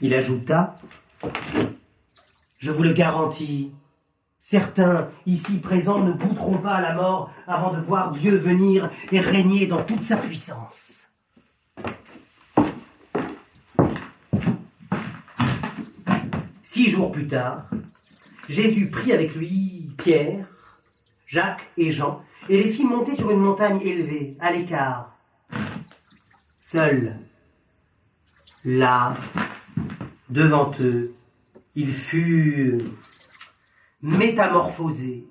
Il ajouta, Je vous le garantis, certains ici présents ne goûteront pas à la mort avant de voir Dieu venir et régner dans toute sa puissance. Six jours plus tard, Jésus prit avec lui Pierre, Jacques et Jean et les fit monter sur une montagne élevée, à l'écart. Seul, là, devant eux, il fut métamorphosé.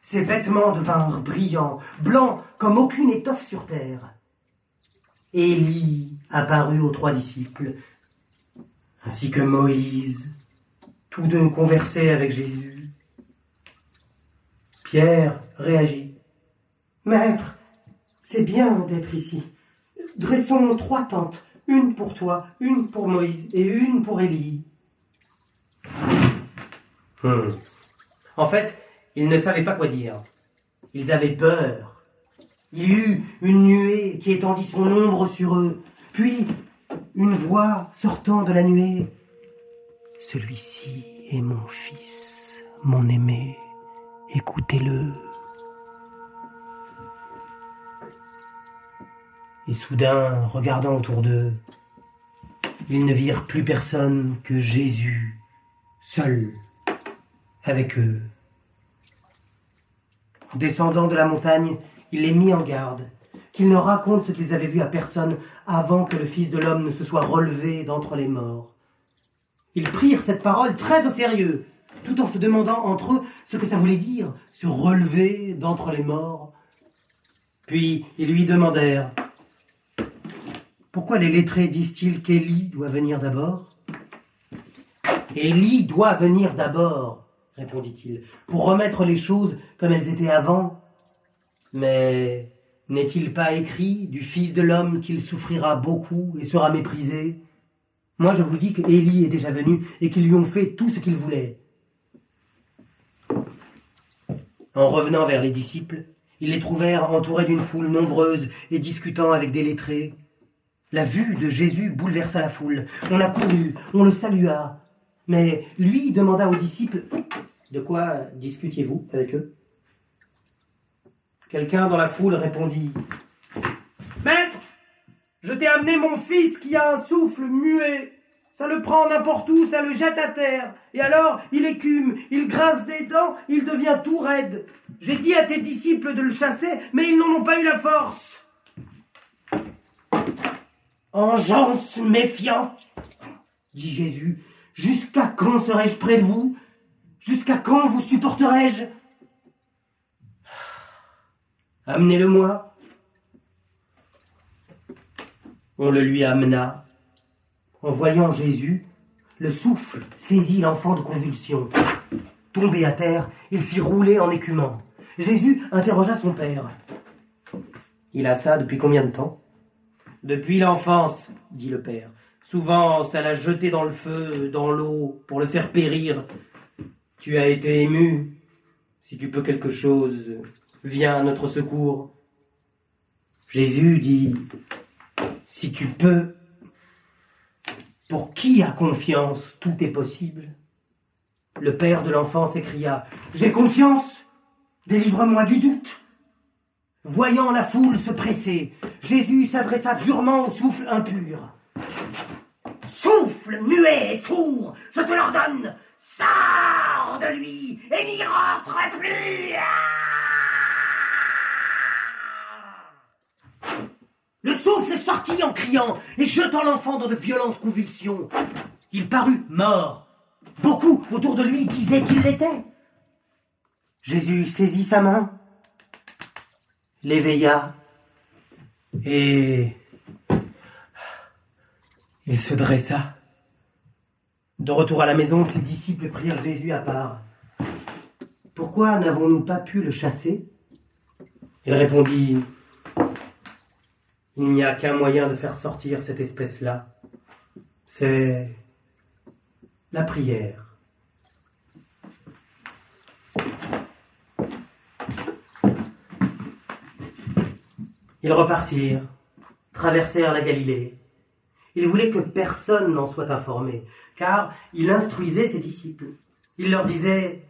Ses vêtements devinrent brillants, blancs comme aucune étoffe sur terre. Élie apparut aux trois disciples, ainsi que Moïse. Tous deux conversaient avec Jésus. Pierre réagit. Maître, c'est bien d'être ici. Dressons trois tentes, une pour toi, une pour Moïse et une pour Élie. Hmm. En fait, ils ne savaient pas quoi dire. Ils avaient peur. Il y eut une nuée qui étendit son ombre sur eux, puis une voix sortant de la nuée. Celui-ci est mon fils, mon aimé, écoutez-le. Et soudain, regardant autour d'eux, ils ne virent plus personne que Jésus, seul, avec eux. En descendant de la montagne, il les mit en garde, qu'ils ne racontent ce qu'ils avaient vu à personne avant que le Fils de l'homme ne se soit relevé d'entre les morts. Ils prirent cette parole très au sérieux, tout en se demandant entre eux ce que ça voulait dire, se relever d'entre les morts. Puis ils lui demandèrent pourquoi les lettrés disent-ils qu'Élie doit venir d'abord? Élie doit venir d'abord, répondit-il, pour remettre les choses comme elles étaient avant. Mais n'est-il pas écrit du Fils de l'homme qu'il souffrira beaucoup et sera méprisé Moi je vous dis que Élie est déjà venu et qu'ils lui ont fait tout ce qu'il voulait. En revenant vers les disciples, ils les trouvèrent entourés d'une foule nombreuse et discutant avec des lettrés. La vue de Jésus bouleversa la foule. On accourut, on le salua. Mais lui demanda aux disciples, De quoi discutiez-vous avec eux? Quelqu'un dans la foule répondit, Maître, je t'ai amené mon fils qui a un souffle muet. Ça le prend n'importe où, ça le jette à terre. Et alors, il écume, il grince des dents, il devient tout raide. J'ai dit à tes disciples de le chasser, mais ils n'en ont pas eu la force. Engeance méfiante, dit Jésus, jusqu'à quand serai-je près de vous? Jusqu'à quand vous supporterai-je? Amenez-le-moi. On le lui amena. En voyant Jésus, le souffle saisit l'enfant de convulsion. Tombé à terre, il s'y roulait en écumant. Jésus interrogea son père. Il a ça depuis combien de temps? Depuis l'enfance, dit le père. Souvent, ça l'a jeté dans le feu, dans l'eau, pour le faire périr. Tu as été ému. Si tu peux quelque chose, viens à notre secours. Jésus dit, si tu peux, pour qui a confiance, tout est possible? Le père de l'enfant s'écria, j'ai confiance, délivre-moi du doute. Voyant la foule se presser, Jésus s'adressa durement au souffle impur. Souffle muet et sourd, je te l'ordonne, sors de lui et n'y rentre plus. Le souffle sortit en criant et jetant l'enfant dans de violentes convulsions. Il parut mort. Beaucoup autour de lui disaient qu'il l'était. Jésus saisit sa main, l'éveilla et il se dressa. De retour à la maison, ses disciples prirent Jésus à part. Pourquoi n'avons-nous pas pu le chasser? Il répondit, Il n'y a qu'un moyen de faire sortir cette espèce-là. C'est la prière. Ils repartirent, traversèrent la Galilée. Il voulait que personne n'en soit informé, car il instruisait ses disciples. Il leur disait,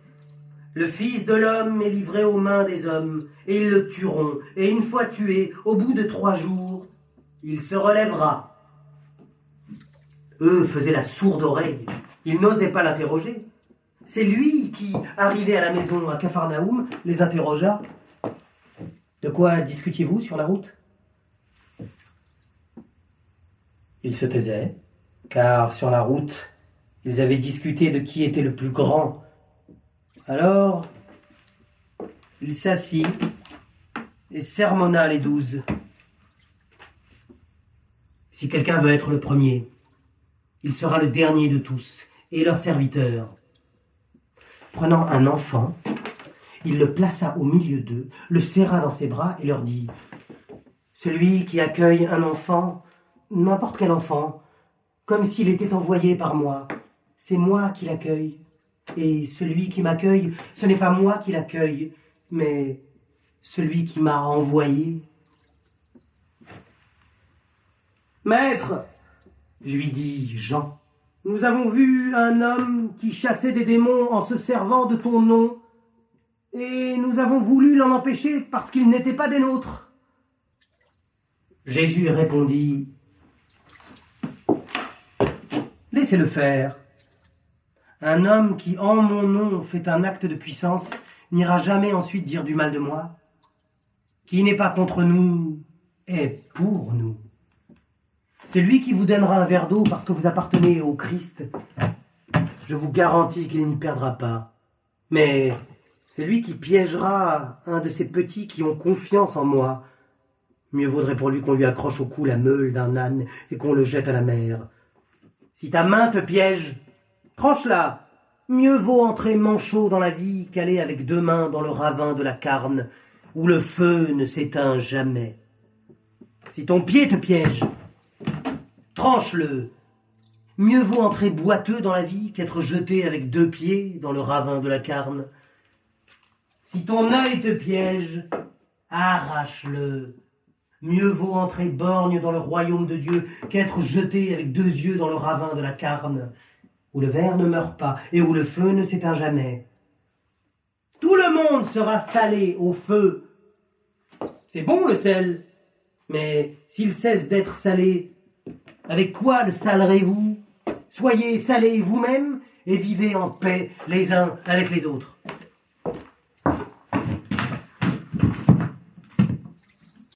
le Fils de l'homme est livré aux mains des hommes, et ils le tueront, et une fois tué, au bout de trois jours, il se relèvera. Eux faisaient la sourde oreille, ils n'osaient pas l'interroger. C'est lui qui, arrivé à la maison à Capharnaüm, les interrogea. De quoi discutiez-vous sur la route? Ils se taisaient, car sur la route, ils avaient discuté de qui était le plus grand. Alors, il s'assit et sermonna les douze. Si quelqu'un veut être le premier, il sera le dernier de tous et leur serviteur. Prenant un enfant, il le plaça au milieu d'eux, le serra dans ses bras et leur dit Celui qui accueille un enfant, n'importe quel enfant, comme s'il était envoyé par moi, c'est moi qui l'accueille. Et celui qui m'accueille, ce n'est pas moi qui l'accueille, mais celui qui m'a envoyé. Maître, lui dit Jean, nous avons vu un homme qui chassait des démons en se servant de ton nom, et nous avons voulu l'en empêcher parce qu'il n'était pas des nôtres. Jésus répondit, Laissez-le faire. Un homme qui, en mon nom, fait un acte de puissance, n'ira jamais ensuite dire du mal de moi. Qui n'est pas contre nous est pour nous. C'est lui qui vous donnera un verre d'eau parce que vous appartenez au Christ. Je vous garantis qu'il n'y perdra pas. Mais c'est lui qui piégera un de ces petits qui ont confiance en moi. Mieux vaudrait pour lui qu'on lui accroche au cou la meule d'un âne et qu'on le jette à la mer. Si ta main te piège, tranche-la. Mieux vaut entrer manchot dans la vie qu'aller avec deux mains dans le ravin de la carne, où le feu ne s'éteint jamais. Si ton pied te piège, tranche-le. Mieux vaut entrer boiteux dans la vie qu'être jeté avec deux pieds dans le ravin de la carne. Si ton œil te piège, arrache-le. Mieux vaut entrer borgne dans le royaume de Dieu qu'être jeté avec deux yeux dans le ravin de la carne, où le ver ne meurt pas et où le feu ne s'éteint jamais. Tout le monde sera salé au feu. C'est bon le sel, mais s'il cesse d'être salé, avec quoi le salerez-vous? Soyez salés vous-même et vivez en paix les uns avec les autres.